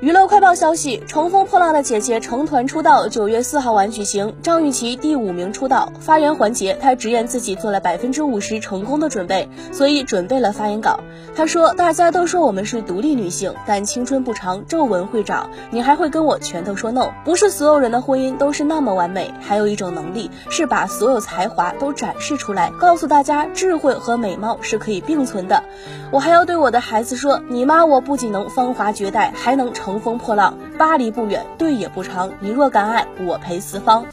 娱乐快报消息：乘风破浪的姐姐成团出道，九月四号晚举行。张雨绮第五名出道，发言环节，她直言自己做了百分之五十成功的准备，所以准备了发言稿。她说：“大家都说我们是独立女性，但青春不长，皱纹会长，你还会跟我拳头说 no？不是所有人的婚姻都是那么完美，还有一种能力是把所有才华都展示出来，告诉大家智慧和美貌是可以并存的。我还要对我的孩子说，你妈我不仅能芳华绝代，还能成。”乘风破浪，巴黎不远，对也不长。你若敢爱，我陪四方。